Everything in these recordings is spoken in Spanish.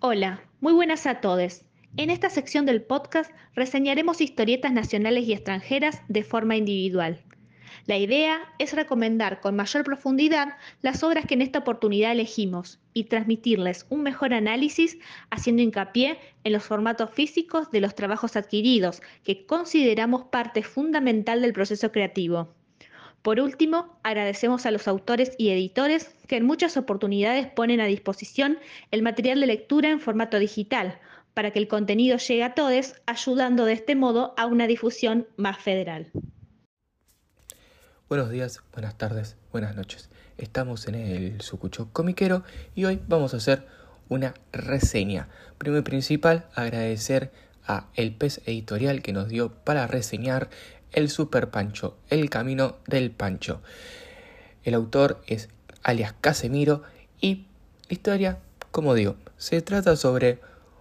Hola, muy buenas a todos. En esta sección del podcast reseñaremos historietas nacionales y extranjeras de forma individual. La idea es recomendar con mayor profundidad las obras que en esta oportunidad elegimos y transmitirles un mejor análisis haciendo hincapié en los formatos físicos de los trabajos adquiridos, que consideramos parte fundamental del proceso creativo. Por último, agradecemos a los autores y editores que en muchas oportunidades ponen a disposición el material de lectura en formato digital para que el contenido llegue a todos, ayudando de este modo a una difusión más federal. Buenos días, buenas tardes, buenas noches. Estamos en el Sucucho Comiquero y hoy vamos a hacer una reseña. Primero y principal, agradecer a El Pez Editorial que nos dio para reseñar El Super Pancho, El Camino del Pancho. El autor es alias Casemiro y la historia, como digo, se trata sobre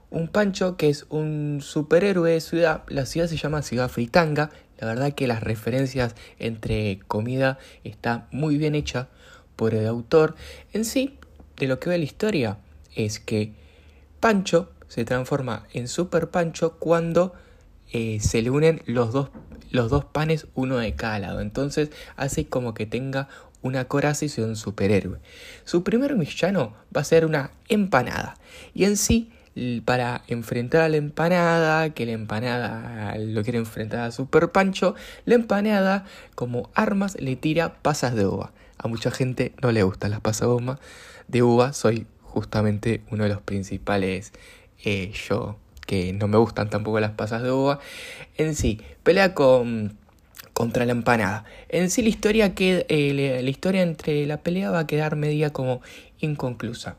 un Pancho que es un superhéroe de ciudad, la ciudad se llama Ciudad Fritanga la verdad que las referencias entre comida está muy bien hecha por el autor. En sí, de lo que ve la historia es que Pancho se transforma en Super Pancho cuando eh, se le unen los dos, los dos panes, uno de cada lado. Entonces hace como que tenga una coraza y sea un superhéroe. Su primer villano va a ser una empanada. Y en sí para enfrentar a la empanada, que la empanada lo quiere enfrentar a Super Pancho, la empanada como armas le tira pasas de uva. A mucha gente no le gustan las pasas de uva, soy justamente uno de los principales eh, yo que no me gustan tampoco las pasas de uva. En sí, pelea con contra la empanada. En sí la historia, que, eh, la historia entre la pelea va a quedar media como inconclusa.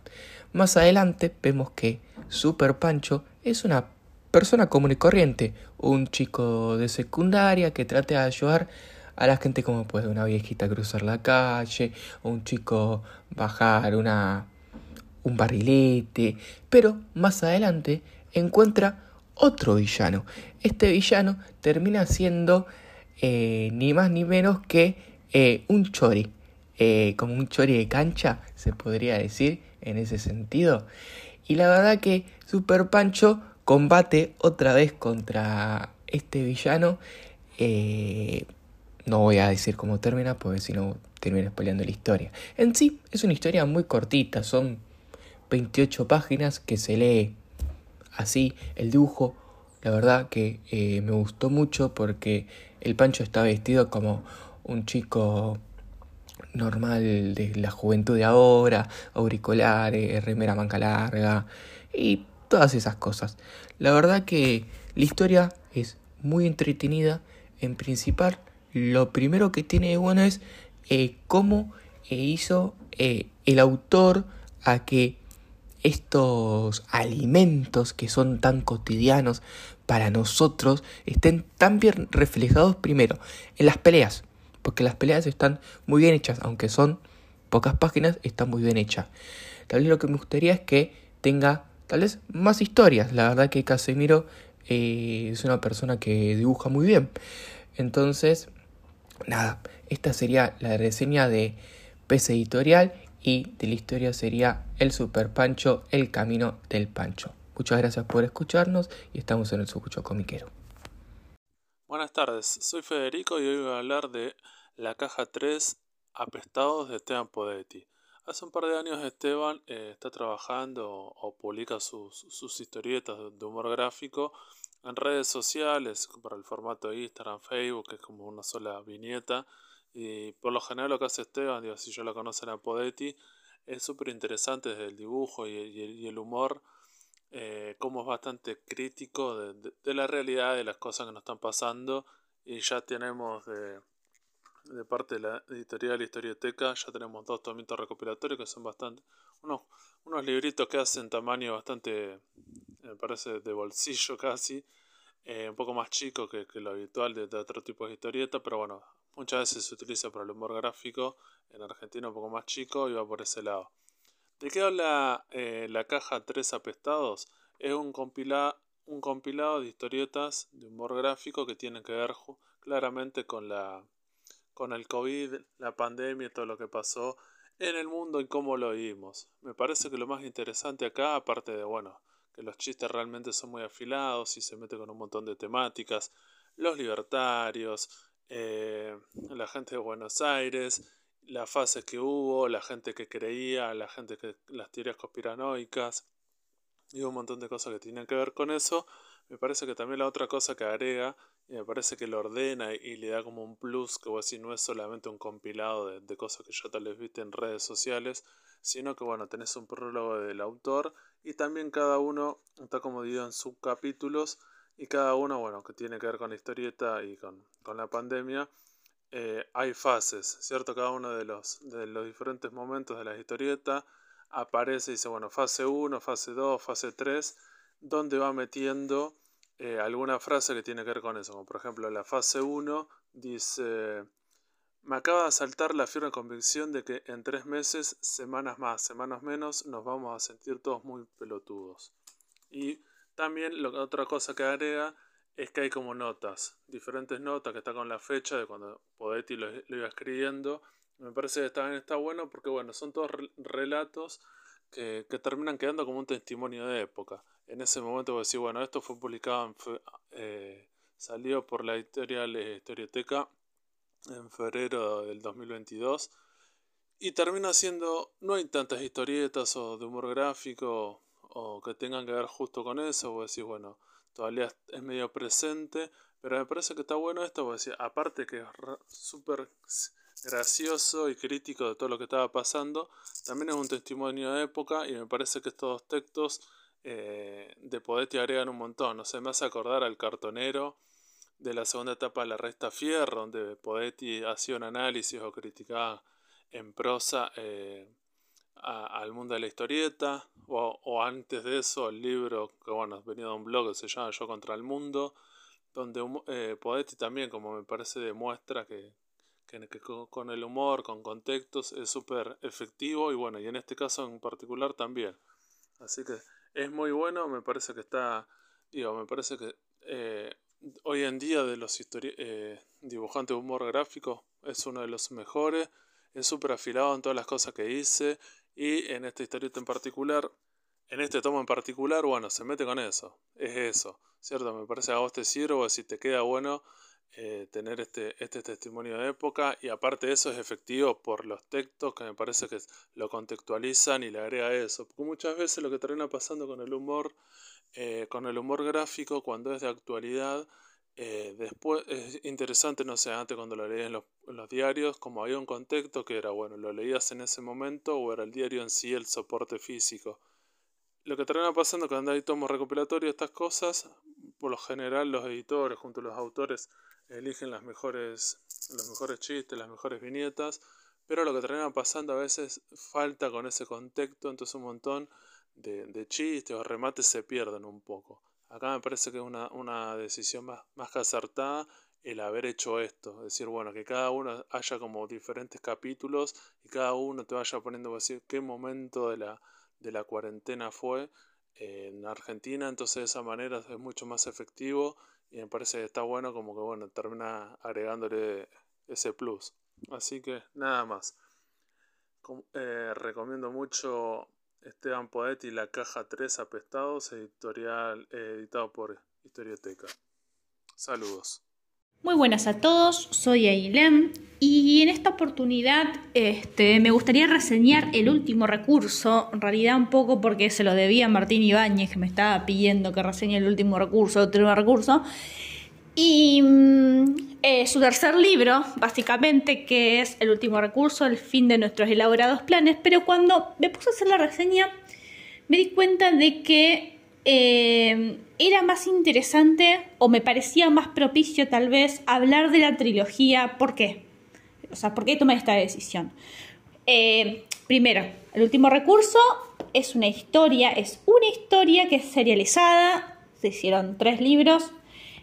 Más adelante vemos que Super Pancho es una persona común y corriente, un chico de secundaria que trata de ayudar a la gente como puede una viejita cruzar la calle, un chico bajar una un barrilete, pero más adelante encuentra otro villano. Este villano termina siendo eh, ni más ni menos que eh, un chori, eh, como un chori de cancha, se podría decir en ese sentido. Y la verdad que Super Pancho combate otra vez contra este villano. No voy a decir cómo termina, porque si no termina spoileando la historia. En sí, es una historia muy cortita, son 28 páginas que se lee así. El dibujo, la verdad que eh, me gustó mucho porque el Pancho está vestido como un chico normal de la juventud de ahora, auriculares, remera manca larga y todas esas cosas. La verdad que la historia es muy entretenida. En principal, lo primero que tiene de bueno es eh, cómo eh, hizo el autor a que estos alimentos que son tan cotidianos para nosotros estén tan bien reflejados primero en las peleas porque las peleas están muy bien hechas, aunque son pocas páginas, están muy bien hechas. Tal vez lo que me gustaría es que tenga tal vez más historias. La verdad que Casemiro eh, es una persona que dibuja muy bien. Entonces, nada, esta sería la reseña de PC Editorial y de la historia sería El Super Pancho, El Camino del Pancho. Muchas gracias por escucharnos y estamos en el Sucucho Comiquero. Buenas tardes, soy Federico y hoy voy a hablar de La Caja 3 Apestados de Esteban Podetti. Hace un par de años Esteban eh, está trabajando o, publica sus, historietas de humor gráfico en redes sociales para el formato Instagram, Facebook, que es como una sola viñeta. Y por lo general lo que hace Esteban, digo, si yo lo conocen a Podetti, es súper interesante desde el dibujo y el humor eh, como es bastante crítico de, la realidad de las cosas que nos están pasando y ya tenemos de, de parte de la editorial Historioteca ya tenemos dos tomitos recopilatorios que son bastante unos, unos libritos que hacen tamaño bastante me parece de bolsillo casi eh, un poco más chico que, lo habitual de, de, otro tipo de historieta pero bueno muchas veces se utiliza para el humor gráfico en Argentina un poco más chico y va por ese lado ¿De qué habla eh, la caja Tres Apestados? Es un, compilado de historietas de humor gráfico que tienen que ver claramente con la con el COVID, la pandemia y todo lo que pasó en el mundo y cómo lo vivimos. Me parece que lo más interesante acá, aparte de, bueno, que los chistes realmente son muy afilados y se mete con un montón de temáticas, los libertarios, eh, la gente de Buenos Aires, las fases que hubo, la gente que creía, la gente que las teorías conspiranoicas y un montón de cosas que tienen que ver con eso. Me parece que también la otra cosa que agrega, y me parece que lo ordena y, le da como un plus, que vos decís, no es solamente un compilado de, de, cosas que ya tal vez viste en redes sociales, sino que bueno, tenés un prólogo del autor y también cada uno está como dividido en subcapítulos y cada uno, bueno, que tiene que ver con la historieta y con, con la pandemia, eh, hay fases, ¿cierto? Cada uno de los, de los diferentes momentos de la historieta aparece y dice, bueno, fase 1, fase 2, fase 3, donde va metiendo eh, alguna frase que tiene que ver con eso. Como por ejemplo, la fase 1 dice, me acaba de saltar la firme convicción de que en tres meses, semanas más, semanas menos, nos vamos a sentir todos muy pelotudos. Y también lo, otra cosa que agrega es que hay como notas, diferentes notas que está con la fecha de cuando Podetti lo, iba escribiendo. Me parece que también está bueno porque bueno, son todos relatos que, terminan quedando como un testimonio de época. En ese momento voy a decir, bueno, esto fue publicado, en eh, salió por la editorial eh, Historioteca en febrero del 2022 y termina siendo, no hay tantas historietas o de humor gráfico o que tengan que ver justo con eso, voy a decir, bueno, todavía es medio presente, pero me parece que está bueno esto, voy a decir, aparte que es súper gracioso y crítico de todo lo que estaba pasando, también es un testimonio de época y me parece que estos textos eh, de Podetti agregan un montón, no sé, me hace acordar al cartonero de la segunda etapa de la Resta Fierro, donde Podetti hacía un análisis o criticaba en prosa eh, al mundo de la historieta, o, antes de eso el libro que bueno, venía de un blog que se llama Yo contra el Mundo, donde eh, Podetti también, como me parece, demuestra que, que, que con el humor, con contextos, es súper efectivo y bueno, y en este caso en particular también. Así que es muy bueno, me parece que está, digo, me parece que eh, hoy en día de los eh, dibujantes de humor gráfico es uno de los mejores, es súper afilado en todas las cosas que hice y en esta historieta en particular, en este tomo en particular, bueno, se mete con eso. Es eso, ¿cierto? Me parece a vos te sirve, si te queda bueno eh, tener este, este testimonio de época. Y aparte de eso es efectivo por los textos que me parece que lo contextualizan y le agrega eso. Porque muchas veces lo que termina pasando con el humor, eh, con el humor gráfico, cuando es de actualidad, eh, después es interesante, no sé, antes cuando lo leías en los, diarios, como había un contexto que era, bueno, lo leías en ese momento o era el diario en sí el soporte físico. Lo que termina pasando cuando hay tomos recopilatorios estas cosas, por lo general los editores junto a los autores eligen las mejores, los mejores chistes, las mejores viñetas, pero lo que termina pasando a veces falta con ese contexto, entonces un montón de chistes o remates se pierden un poco. Acá me parece que es una, decisión más, más que acertada el haber hecho esto. Es decir, bueno, que cada uno haya como diferentes capítulos y cada uno te vaya poniendo decir qué momento de la, de la cuarentena fue en Argentina. Entonces de esa manera es mucho más efectivo y me parece que está bueno como que bueno, termina agregándole ese plus. Así que nada más. Eh, recomiendo mucho Esteban Poetti, La Caja 3 Apestados, editorial, eh, editado por Historioteca. Saludos. Muy buenas a todos, soy Ailem y en esta oportunidad este, me gustaría reseñar el último recurso, en realidad un poco porque se lo debía a Martín Ibáñez que me estaba pidiendo que reseñe el último recurso, el último recurso, y mm, eh, su tercer libro, básicamente, que es El último recurso, el fin de nuestros elaborados planes, pero cuando me puse a hacer la reseña me di cuenta de que eh, era más interesante o me parecía más propicio tal vez hablar de la trilogía. ¿Por qué? O sea, ¿por qué tomé esta decisión? Eh, primero, el último recurso es una historia, es una historia que es serializada, se hicieron tres libros,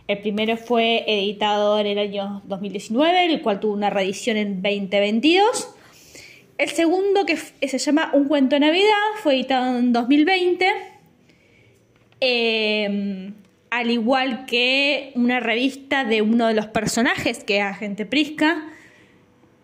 el primero fue editado en el año 2019, el cual tuvo una reedición en 2022. El segundo, que se llama Un cuento de Navidad, fue editado en 2020. Em, al igual que una revista de uno de los personajes, que es Agente Prisca,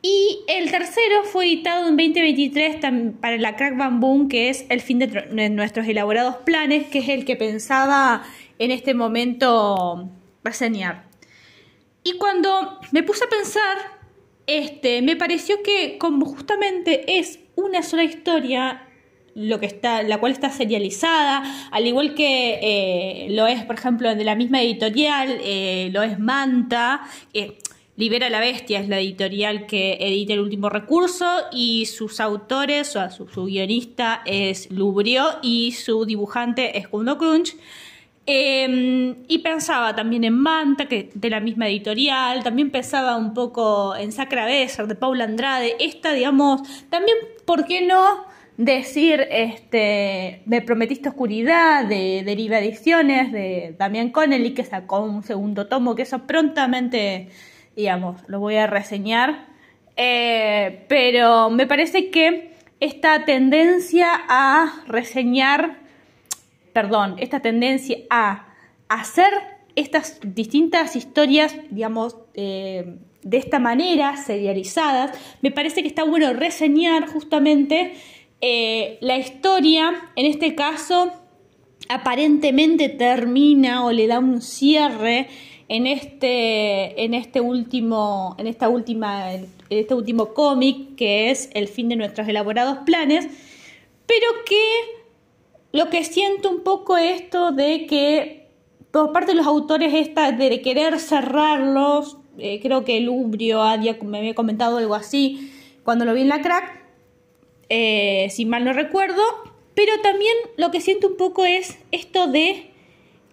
Y el tercero fue editado en 2023 para la Crack Bamboo, que es el fin de, nuestros elaborados planes, que es el que pensaba en este momento reseñar. Y cuando me puse a pensar, este, me pareció que como justamente es una sola historia, lo que está, la cual está serializada, al igual que eh, lo es, por ejemplo, de la misma editorial, eh, lo es Manta, Libera la Bestia es la editorial que edita el último recurso y sus autores, o su, su guionista es Lubrio y su dibujante es Kundo Crunch. Em, y pensaba también en Manta, que de la misma editorial, también pensaba un poco en Sacra Besser, de Paula Andrade, esta, digamos, también, ¿por qué no decir, este, Me prometiste oscuridad, de Deriva Ediciones, de Damián Connelly, que sacó un segundo tomo, que eso prontamente, digamos, lo voy a reseñar, eh, pero me parece que esta tendencia a reseñar perdón, esta tendencia a hacer estas distintas historias, digamos, eh, de esta manera, serializadas, me parece que está bueno reseñar justamente eh, la historia, en este caso, aparentemente termina o le da un cierre en este, en este último, en esta última, en este último cómic que es el fin de nuestros elaborados planes, pero que lo que siento un poco esto de que por parte de los autores esta de querer cerrarlos, eh, creo que Lubrio me había comentado algo así cuando lo vi en la crack, eh, si mal no recuerdo, pero también lo que siento un poco es esto de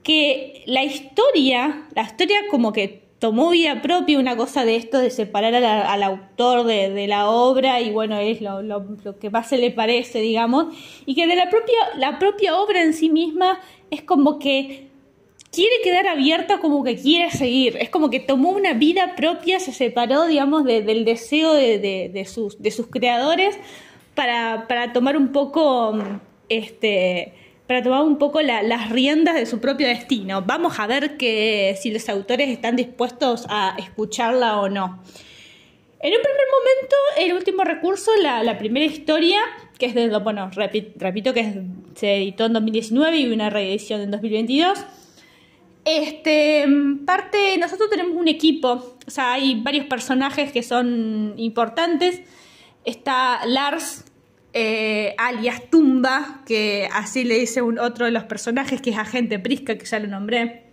que la historia, la historia como que tomó vida propia una cosa de esto de separar al autor de, la obra y bueno, es lo, que más se le parece, digamos, y que de la propia, la propia obra en sí misma es como que quiere quedar abierta como que quiere seguir, es como que tomó una vida propia, se separó, digamos, del deseo de, sus, de sus creadores para, para tomar un poco, este para tomar un poco las riendas de su propio destino. Vamos a ver que, si los autores están dispuestos a escucharla o no. En un primer momento, el último recurso, la, primera historia, que es de, bueno, repito, que se editó en 2019 y una reedición en 2022. Este, parte, nosotros tenemos un equipo, o sea, hay varios personajes que son importantes. Está Lars, eh, alias Tumba, que así le dice un, otro de los personajes, que es Agente Prisca, que ya lo nombré.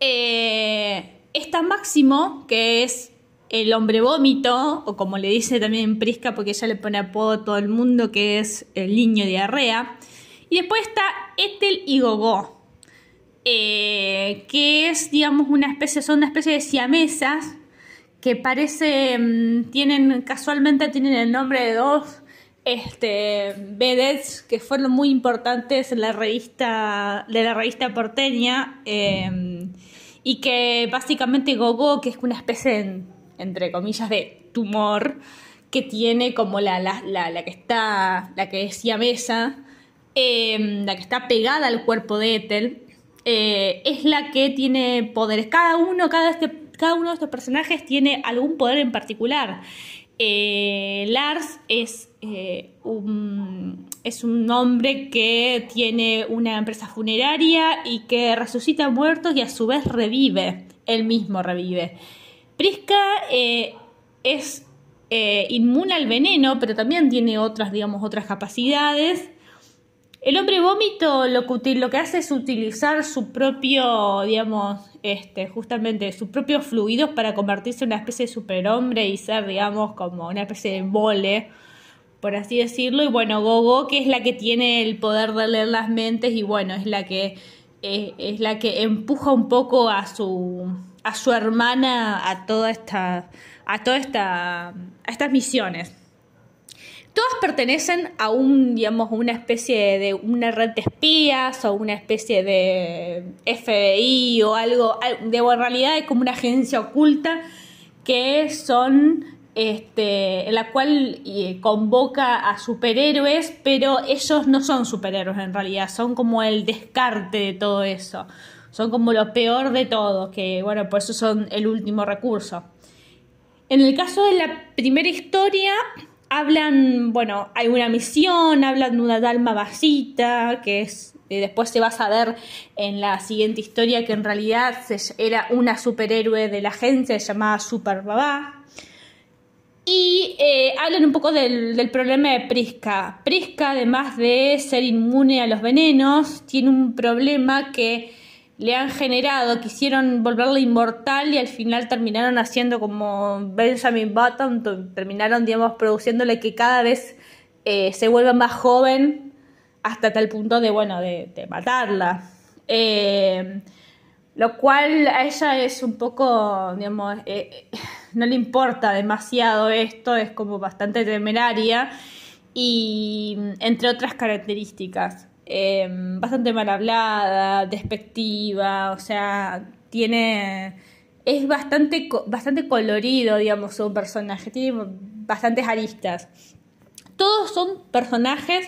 Eh, está Máximo, que es el hombre vómito, o como le dice también Prisca, porque ella le pone apodo a todo el mundo, que es el niño diarrea. Y después está Ethel y Gogó, eh, que es, digamos, una especie, son una especie de siamesas que parece, mm, tienen, casualmente tienen el nombre de dos este, vedettes que fueron muy importantes en la revista, de la revista porteña, em, y que básicamente Gogo, que es una especie, entre comillas, de tumor, que tiene como la, la, la, que está, la que decía mesa, em, la que está pegada al cuerpo de Ethel, eh, es la que tiene poderes. Cada uno, cada, este, cada uno de estos personajes tiene algún poder en particular. Eh, Lars es, eh, un, es un hombre que tiene una empresa funeraria y que resucita muertos y a su vez revive, él mismo revive. Prisca eh, es inmune al veneno, pero también tiene otras, digamos, otras capacidades. El hombre vómito lo que, lo que hace es utilizar su propio, digamos, este, justamente sus propios fluidos para convertirse en una especie de superhombre y ser, digamos, como una especie de mole, por así decirlo. Y bueno, Gogo, que es la que tiene el poder de leer las mentes y bueno, es la que, eh, es la que empuja un poco a su, a su hermana a toda esta, a toda esta, a estas misiones. Todas pertenecen a un, digamos, una especie de una red de espías o una especie de FBI o algo, de en realidad es como una agencia oculta que son este, en la cual convoca a superhéroes, pero ellos no son superhéroes en realidad, son como el descarte de todo eso, son como lo peor de todo, que bueno, por eso son el último recurso. En el caso de la primera historia, hablan, bueno, hay una misión, hablan de una Dalma vasita, que es eh, después se va a saber en la siguiente historia que en realidad era una superhéroe de la agencia llamada Super Babá. Y eh, hablan un poco del, del, problema de Prisca. Prisca, además de ser inmune a los venenos, tiene un problema que le han generado, quisieron volverla inmortal y al final terminaron haciendo como Benjamin Button, terminaron, digamos, produciéndole que cada vez eh, se vuelva más joven hasta tal punto de, bueno, de, matarla. Eh, lo cual a ella es un poco, digamos, eh, no le importa demasiado esto, es como bastante temeraria y entre otras características. Em, bastante mal hablada, despectiva, o sea, tiene... Es bastante, bastante colorido, digamos, su personaje, tiene bastantes aristas. Todos son personajes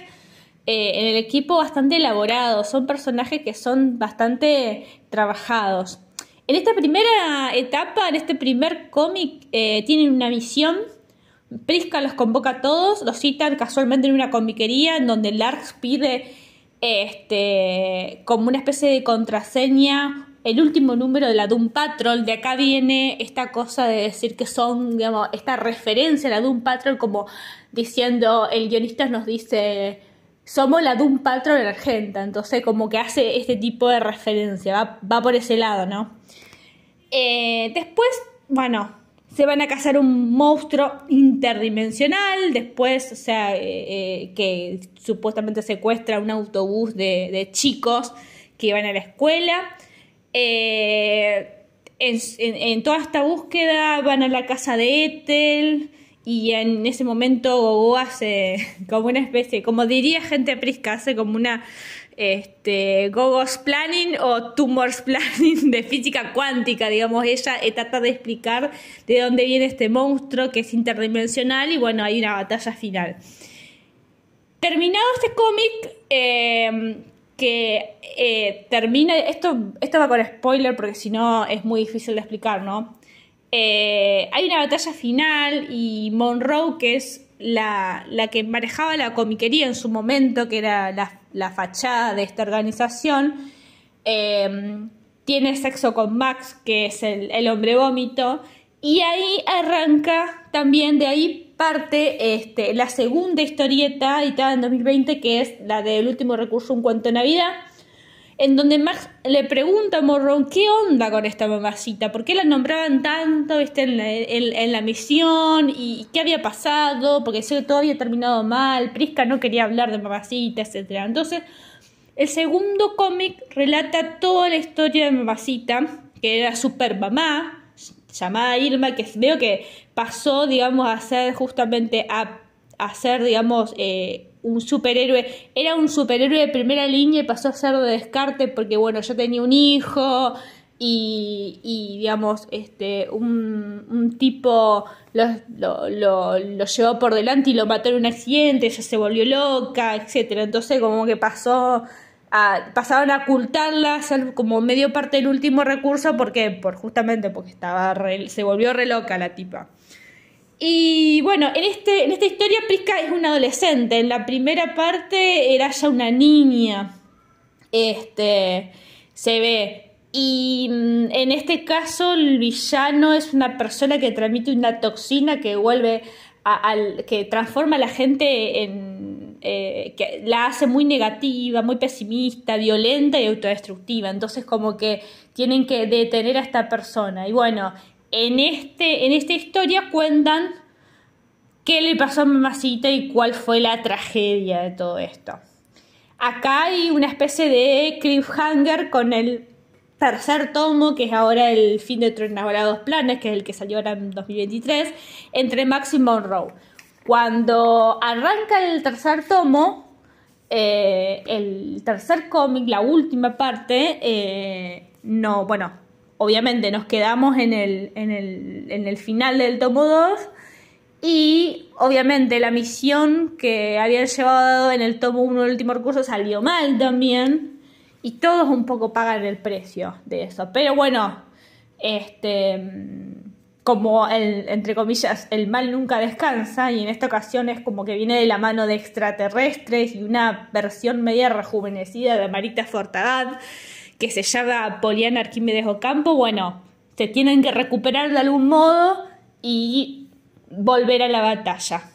eh, en el equipo bastante elaborados, son personajes que son bastante trabajados. En esta primera etapa, en este primer cómic, eh, tienen una misión. Prisca los convoca a todos, los citan casualmente en una comiquería en donde Larks pide este, como una especie de contraseña el último número de la Doom Patrol. De acá viene esta cosa de decir que son, digamos, esta referencia a la Doom Patrol, como diciendo, el guionista nos dice, somos la Doom Patrol argenta. Entonces, como que hace este tipo de referencia, va, por ese lado, ¿no? Eh, después, bueno, se van a cazar un monstruo interdimensional, después, o sea, eh, eh, que supuestamente secuestra un autobús de, chicos que van a la escuela. Eh, en, toda esta búsqueda van a la casa de Ethel y en ese momento Gogo hace como una especie, como diría gente prisca, hace como una este, Gogos Planning o Tumors Planning de física cuántica, digamos, ella eh, trata de explicar de dónde viene este monstruo que es interdimensional y bueno, hay una batalla final. Terminado este cómic, em, que eh, termina, esto, esto va con spoiler porque si no es muy difícil de explicar, ¿no? Eh, hay una batalla final y Monroe, que es la, que manejaba la comiquería en su momento, que era la, fachada de esta organización, em, tiene sexo con Max, que es el, hombre vómito, y ahí arranca también, de ahí parte este, la segunda historieta editada en 2020, que es la del último recurso, un cuento de Navidad, en donde Max le pregunta a Morron qué onda con esta mamacita, por qué la nombraban tanto ¿viste? En, la, misión y qué había pasado, porque todo había terminado mal, Prisca no quería hablar de mamacita, etc. Entonces, el segundo cómic relata toda la historia de mamacita, que era super mamá, llamada Irma, que veo que pasó, digamos, a ser justamente a, a ser, digamos, eh, un superhéroe, era un superhéroe de primera línea y pasó a ser de descarte porque, bueno, yo tenía un hijo y, y digamos, este, un, un tipo lo, lo, lo, llevó por delante y lo mató en un accidente, ella se volvió loca, etcétera Entonces, como que pasó a, pasaron a ocultarla, ser como medio parte del último recurso, porque por justamente porque estaba se volvió re loca la tipa. Y bueno, en, este, en esta historia Prisca es una adolescente. En la primera parte era ya una niña. Este se ve. Y mm, en este caso el villano es una persona que transmite una toxina que vuelve al que transforma a la gente en eh, que la hace muy negativa, muy pesimista, violenta y autodestructiva. Entonces como que tienen que detener a esta persona. Y bueno, en, este, en esta historia cuentan qué le pasó a Mamacita y cuál fue la tragedia de todo esto. Acá hay una especie de cliffhanger con el tercer tomo, que es ahora el fin de tres dos planes, que es el que salió ahora en 2023, entre Max y Monroe. Cuando arranca el tercer tomo, eh, el tercer cómic, la última parte, eh, no, bueno, obviamente nos quedamos en el, en el, en el final del tomo 2 y obviamente la misión que habían llevado en el tomo 1 del último recurso salió mal también y todos un poco pagan el precio de eso. Pero bueno, este como el, entre comillas, el mal nunca descansa, y en esta ocasión es como que viene de la mano de extraterrestres y una versión media rejuvenecida de Marita Fortagad, que se llama Poliana Arquímedes Ocampo, bueno, se tienen que recuperar de algún modo y volver a la batalla.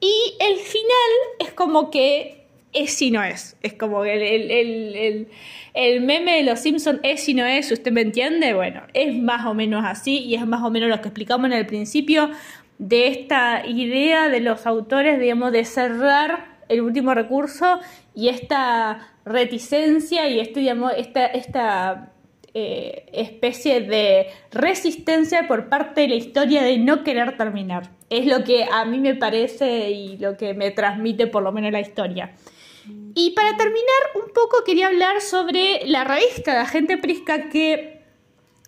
Y el final es como que es y no es. Es como el, el, el, meme de los Simpsons es y no es, ¿usted me entiende? Bueno, es más o menos así y es más o menos lo que explicamos en el principio de esta idea de los autores, digamos, de cerrar el último recurso y esta reticencia y este, digamos, esta, esta eh, especie de resistencia por parte de la historia de no querer terminar. Es lo que a mí me parece y lo que me transmite por lo menos la historia. Y para terminar, un poco quería hablar sobre la revista de Agente Prisca que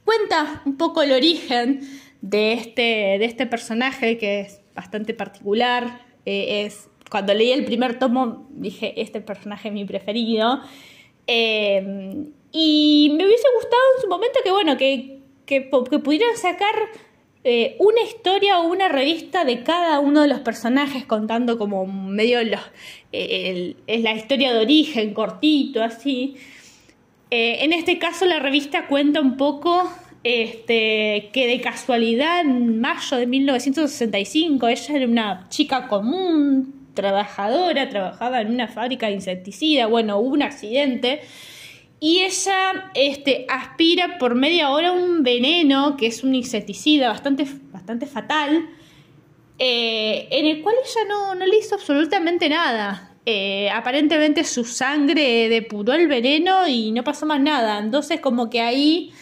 cuenta un poco el origen de este, de este personaje que es bastante particular. Eh, es, cuando leí el primer tomo dije, este personaje es mi preferido. Eh, y me hubiese gustado en su momento que, bueno, que, que, pudieran sacar eh, una historia o una revista de cada uno de los personajes contando como medio los, eh, la historia de origen, cortito, así. Eh, en este caso la revista cuenta un poco este, que de casualidad en mayo de 1965 ella era una chica común, trabajadora, trabajaba en una fábrica de insecticida, bueno, hubo un accidente y ella este, aspira por media hora un veneno que es un insecticida bastante, bastante fatal, eh, en el cual ella no, no, le hizo absolutamente nada. Eh, aparentemente su sangre depuró el veneno y no pasó más nada. Entonces como que ahí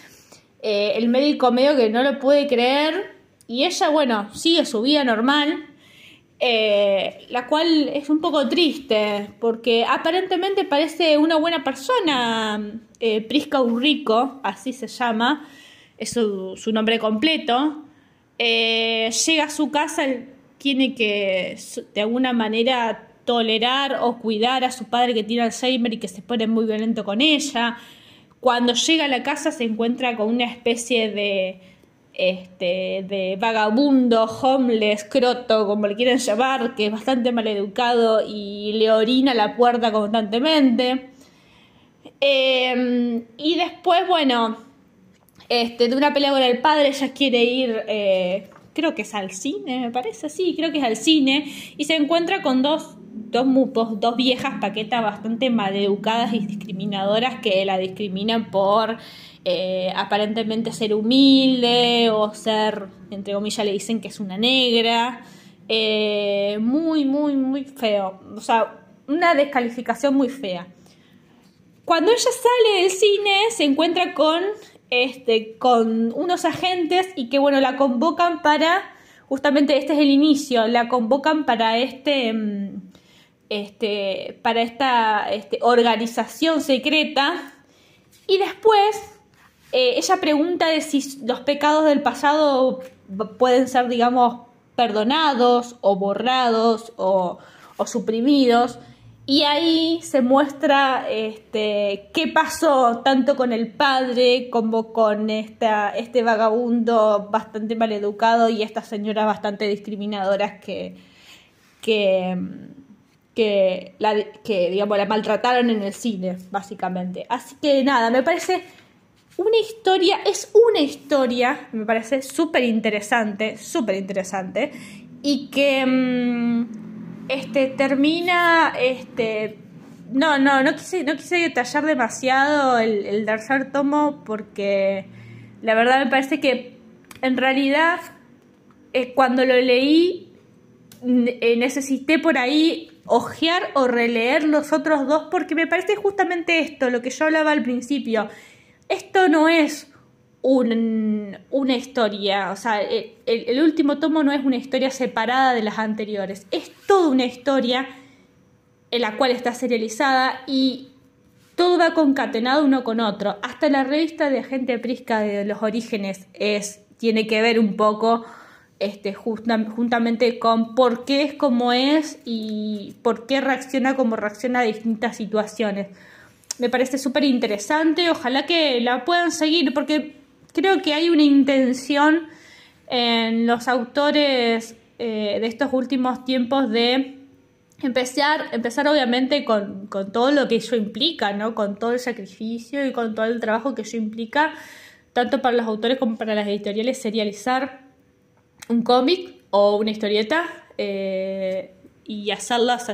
eh, el médico medio que no lo puede creer y ella, bueno, sigue su vida normal eh, la cual es un poco triste, porque aparentemente parece una buena persona, eh, Prisca Urrico, así se llama, es su, nombre completo, eh, llega a su casa, tiene que de alguna manera tolerar o cuidar a su padre que tiene Alzheimer y que se pone muy violento con ella. Cuando llega a la casa se encuentra con una especie de este, de vagabundo, homeless, croto, como le quieren llamar, que es bastante maleducado y le orina la puerta constantemente. Em, y después, bueno, este, de una pelea con el padre, ella quiere ir, eh, creo que es al cine, me parece, sí, creo que es al cine, y se encuentra con dos, dos, dos viejas paquetas bastante maleducadas y discriminadoras que la discriminan por eh, aparentemente ser humilde o ser, entre comillas, le dicen que es una negra. Eh, muy, muy, muy feo. O sea, una descalificación muy fea. Cuando ella sale del cine, se encuentra con, este, con unos agentes y que, bueno, la convocan para, justamente este es el inicio, la convocan para este, mm, este, para esta este, organización secreta y después eh, ella pregunta de si los pecados del pasado pueden ser, digamos, perdonados o borrados o, suprimidos. Y ahí se muestra este, qué pasó tanto con el padre como con esta, este vagabundo bastante maleducado y esta señora bastante discriminadora que, que, que, la, que digamos, la maltrataron en el cine, básicamente. Así que nada, me parece una historia, es una historia, me parece súper interesante, súper interesante, y que mm, este, termina, este, no, no, no quise, no quise detallar demasiado el, tercer tomo porque la verdad me parece que en realidad eh, cuando lo leí eh, necesité por ahí ojear o releer los otros dos porque me parece justamente esto, lo que yo hablaba al principio, esto no es una historia, o sea, el, último tomo no es una historia separada de las anteriores, es toda una historia en la cual está serializada y todo va concatenado uno con otro. Hasta la revista de Agente Prisca de los orígenes es, tiene que ver un poco este, juntamente con por qué es como es y por qué reacciona como reacciona a distintas situaciones me parece súper interesante. Ojalá que la puedan seguir porque creo que hay una intención en los autores eh, de estos últimos tiempos de empezar, empezar obviamente con, con, todo lo que eso implica, ¿no? Con todo el sacrificio y con todo el trabajo que eso implica, tanto para los autores como para las editoriales, serializar un cómic o una historieta eh, y hacerlas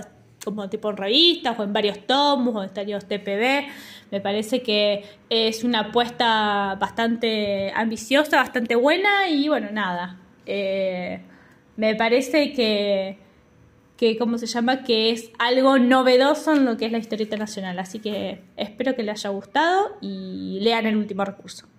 como tipo en revistas o en varios tomos o en varios TPB. Me parece que es una apuesta bastante ambiciosa, bastante buena y bueno, nada. Eh, me parece que, que, ¿cómo se llama? Que es algo novedoso en lo que es la historieta nacional. Así que espero que les haya gustado y lean el último recurso.